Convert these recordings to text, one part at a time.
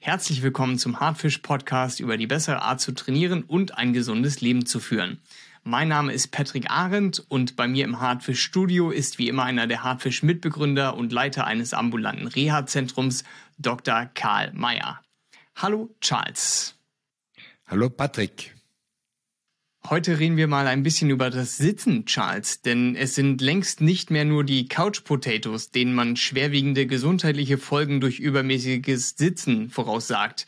Herzlich willkommen zum Hartfisch Podcast über die bessere Art zu trainieren und ein gesundes Leben zu führen. Mein Name ist Patrick Arendt und bei mir im Hartfisch Studio ist wie immer einer der Hartfisch Mitbegründer und Leiter eines ambulanten Reha-Zentrums, Dr. Karl Mayer. Hallo Charles. Hallo Patrick. Heute reden wir mal ein bisschen über das Sitzen, Charles, denn es sind längst nicht mehr nur die Couch Potatoes, denen man schwerwiegende gesundheitliche Folgen durch übermäßiges Sitzen voraussagt.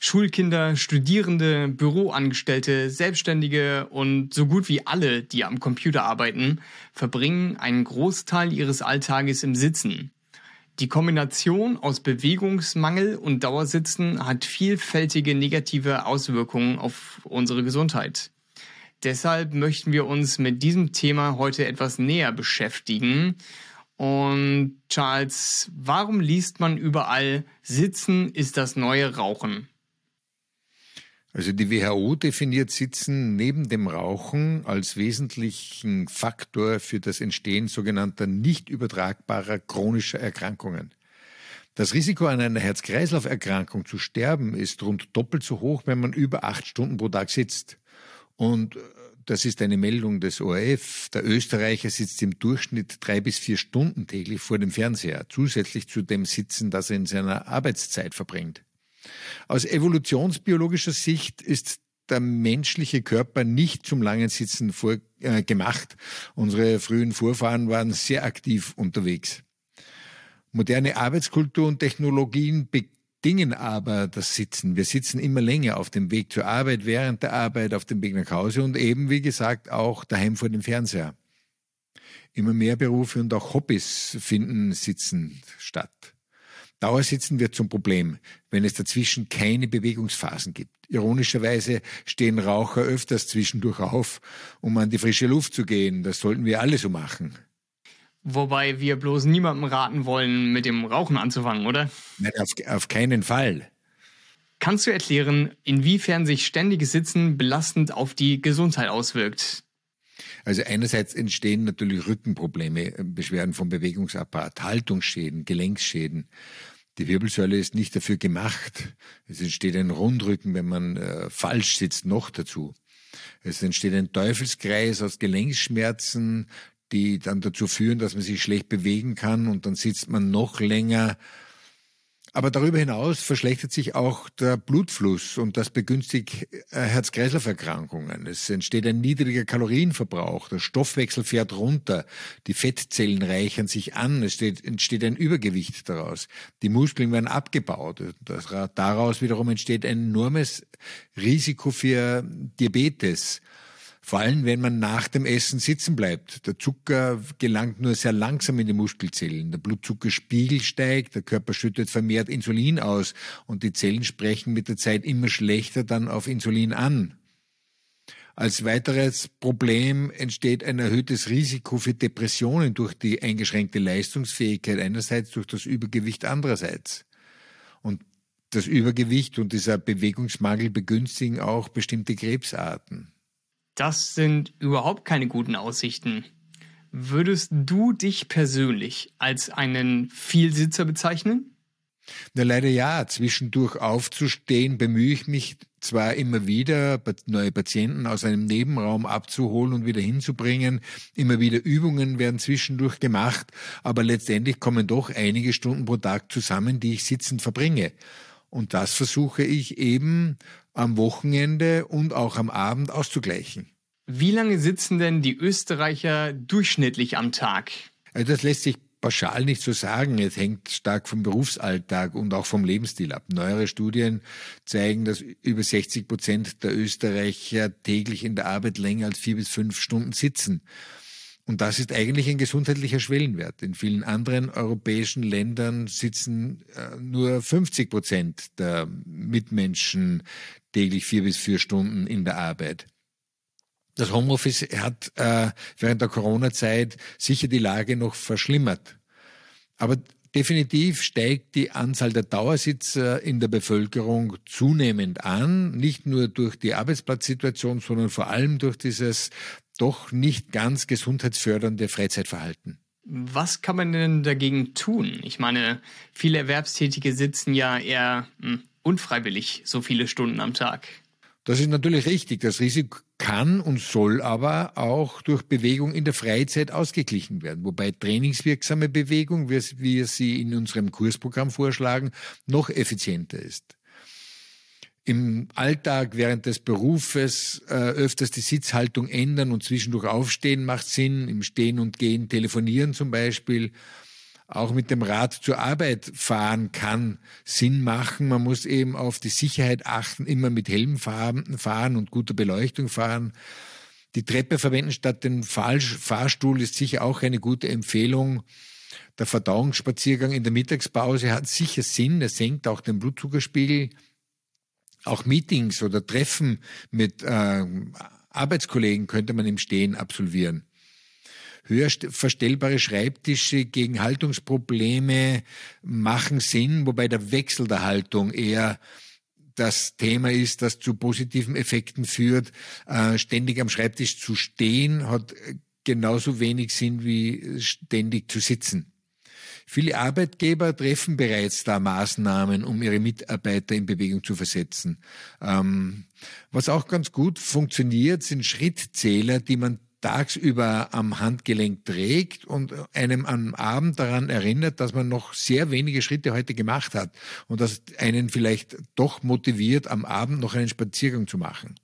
Schulkinder, Studierende, Büroangestellte, Selbstständige und so gut wie alle, die am Computer arbeiten, verbringen einen Großteil ihres Alltages im Sitzen. Die Kombination aus Bewegungsmangel und Dauersitzen hat vielfältige negative Auswirkungen auf unsere Gesundheit. Deshalb möchten wir uns mit diesem Thema heute etwas näher beschäftigen. Und Charles, warum liest man überall, Sitzen ist das neue Rauchen? Also die WHO definiert Sitzen neben dem Rauchen als wesentlichen Faktor für das Entstehen sogenannter nicht übertragbarer chronischer Erkrankungen. Das Risiko an einer Herz-Kreislauf-Erkrankung zu sterben ist rund doppelt so hoch, wenn man über acht Stunden pro Tag sitzt. Und äh, das ist eine Meldung des ORF. Der Österreicher sitzt im Durchschnitt drei bis vier Stunden täglich vor dem Fernseher, zusätzlich zu dem Sitzen, das er in seiner Arbeitszeit verbringt. Aus evolutionsbiologischer Sicht ist der menschliche Körper nicht zum langen Sitzen vor, äh, gemacht. Unsere frühen Vorfahren waren sehr aktiv unterwegs. Moderne Arbeitskultur und Technologien Dingen aber das Sitzen. Wir sitzen immer länger auf dem Weg zur Arbeit, während der Arbeit, auf dem Weg nach Hause und eben, wie gesagt, auch daheim vor dem Fernseher. Immer mehr Berufe und auch Hobbys finden Sitzen statt. Dauersitzen wird zum Problem, wenn es dazwischen keine Bewegungsphasen gibt. Ironischerweise stehen Raucher öfters zwischendurch auf, um an die frische Luft zu gehen. Das sollten wir alle so machen. Wobei wir bloß niemandem raten wollen, mit dem Rauchen anzufangen, oder? Nein, auf, auf keinen Fall. Kannst du erklären, inwiefern sich ständiges Sitzen belastend auf die Gesundheit auswirkt? Also einerseits entstehen natürlich Rückenprobleme, Beschwerden vom Bewegungsapparat, Haltungsschäden, Gelenkschäden. Die Wirbelsäule ist nicht dafür gemacht. Es entsteht ein Rundrücken, wenn man äh, falsch sitzt, noch dazu. Es entsteht ein Teufelskreis aus Gelenkschmerzen, die dann dazu führen, dass man sich schlecht bewegen kann und dann sitzt man noch länger. Aber darüber hinaus verschlechtert sich auch der Blutfluss und das begünstigt äh, Herz-Kreislauf-Erkrankungen. Es entsteht ein niedriger Kalorienverbrauch, der Stoffwechsel fährt runter, die Fettzellen reichern sich an, es entsteht ein Übergewicht daraus, die Muskeln werden abgebaut. Daraus wiederum entsteht ein enormes Risiko für Diabetes vor allem, wenn man nach dem Essen sitzen bleibt. Der Zucker gelangt nur sehr langsam in die Muskelzellen. Der Blutzuckerspiegel steigt, der Körper schüttet vermehrt Insulin aus und die Zellen sprechen mit der Zeit immer schlechter dann auf Insulin an. Als weiteres Problem entsteht ein erhöhtes Risiko für Depressionen durch die eingeschränkte Leistungsfähigkeit einerseits, durch das Übergewicht andererseits. Und das Übergewicht und dieser Bewegungsmangel begünstigen auch bestimmte Krebsarten. Das sind überhaupt keine guten Aussichten. Würdest du dich persönlich als einen Vielsitzer bezeichnen? Na, leider ja. Zwischendurch aufzustehen bemühe ich mich zwar immer wieder, neue Patienten aus einem Nebenraum abzuholen und wieder hinzubringen. Immer wieder Übungen werden zwischendurch gemacht, aber letztendlich kommen doch einige Stunden pro Tag zusammen, die ich sitzend verbringe. Und das versuche ich eben am Wochenende und auch am Abend auszugleichen. Wie lange sitzen denn die Österreicher durchschnittlich am Tag? Also das lässt sich pauschal nicht so sagen. Es hängt stark vom Berufsalltag und auch vom Lebensstil ab. Neuere Studien zeigen, dass über 60 Prozent der Österreicher täglich in der Arbeit länger als vier bis fünf Stunden sitzen. Und das ist eigentlich ein gesundheitlicher Schwellenwert. In vielen anderen europäischen Ländern sitzen äh, nur 50 Prozent der Mitmenschen täglich vier bis vier Stunden in der Arbeit. Das Homeoffice hat äh, während der Corona-Zeit sicher die Lage noch verschlimmert. Aber definitiv steigt die Anzahl der Dauersitzer in der Bevölkerung zunehmend an, nicht nur durch die Arbeitsplatzsituation, sondern vor allem durch dieses doch nicht ganz gesundheitsfördernde Freizeitverhalten. Was kann man denn dagegen tun? Ich meine, viele Erwerbstätige sitzen ja eher hm, unfreiwillig so viele Stunden am Tag. Das ist natürlich richtig. Das Risiko kann und soll aber auch durch Bewegung in der Freizeit ausgeglichen werden, wobei trainingswirksame Bewegung, wie wir sie in unserem Kursprogramm vorschlagen, noch effizienter ist im Alltag während des Berufes äh, öfters die Sitzhaltung ändern und zwischendurch aufstehen macht Sinn, im Stehen und Gehen telefonieren zum Beispiel. Auch mit dem Rad zur Arbeit fahren kann Sinn machen. Man muss eben auf die Sicherheit achten, immer mit Helm fahren und guter Beleuchtung fahren. Die Treppe verwenden statt den Fahrstuhl ist sicher auch eine gute Empfehlung. Der Verdauungsspaziergang in der Mittagspause hat sicher Sinn. Er senkt auch den Blutzuckerspiegel auch Meetings oder Treffen mit äh, Arbeitskollegen könnte man im Stehen absolvieren. Höher verstellbare Schreibtische gegen Haltungsprobleme machen Sinn, wobei der Wechsel der Haltung eher das Thema ist, das zu positiven Effekten führt. Äh, ständig am Schreibtisch zu stehen hat genauso wenig Sinn wie ständig zu sitzen. Viele Arbeitgeber treffen bereits da Maßnahmen, um ihre Mitarbeiter in Bewegung zu versetzen. Ähm, was auch ganz gut funktioniert, sind Schrittzähler, die man tagsüber am Handgelenk trägt und einem am Abend daran erinnert, dass man noch sehr wenige Schritte heute gemacht hat und das einen vielleicht doch motiviert, am Abend noch einen Spaziergang zu machen.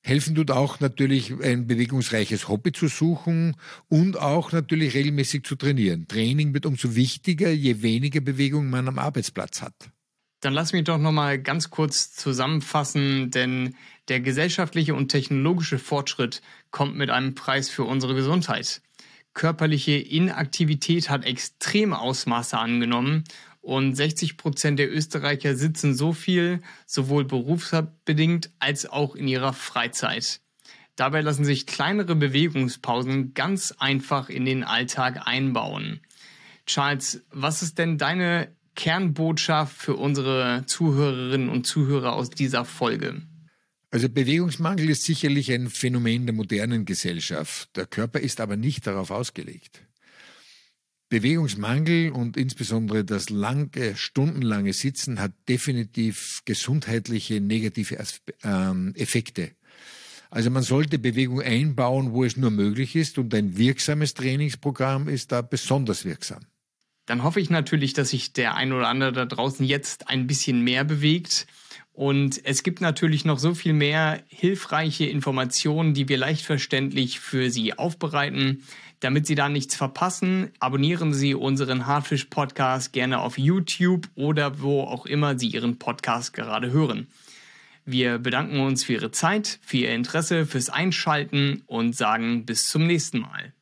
Helfen tut auch natürlich ein bewegungsreiches Hobby zu suchen und auch natürlich regelmäßig zu trainieren. Training wird umso wichtiger, je weniger Bewegung man am Arbeitsplatz hat. Dann lass mich doch noch mal ganz kurz zusammenfassen, denn der gesellschaftliche und technologische Fortschritt kommt mit einem Preis für unsere Gesundheit. Körperliche Inaktivität hat extreme Ausmaße angenommen und 60 Prozent der Österreicher sitzen so viel, sowohl berufsbedingt als auch in ihrer Freizeit. Dabei lassen sich kleinere Bewegungspausen ganz einfach in den Alltag einbauen. Charles, was ist denn deine Kernbotschaft für unsere Zuhörerinnen und Zuhörer aus dieser Folge? Also Bewegungsmangel ist sicherlich ein Phänomen der modernen Gesellschaft. Der Körper ist aber nicht darauf ausgelegt. Bewegungsmangel und insbesondere das lange, stundenlange Sitzen hat definitiv gesundheitliche negative ähm, Effekte. Also man sollte Bewegung einbauen, wo es nur möglich ist und ein wirksames Trainingsprogramm ist da besonders wirksam. Dann hoffe ich natürlich, dass sich der ein oder andere da draußen jetzt ein bisschen mehr bewegt. Und es gibt natürlich noch so viel mehr hilfreiche Informationen, die wir leicht verständlich für Sie aufbereiten. Damit Sie da nichts verpassen, abonnieren Sie unseren Hardfish Podcast gerne auf YouTube oder wo auch immer Sie Ihren Podcast gerade hören. Wir bedanken uns für Ihre Zeit, für Ihr Interesse, fürs Einschalten und sagen bis zum nächsten Mal.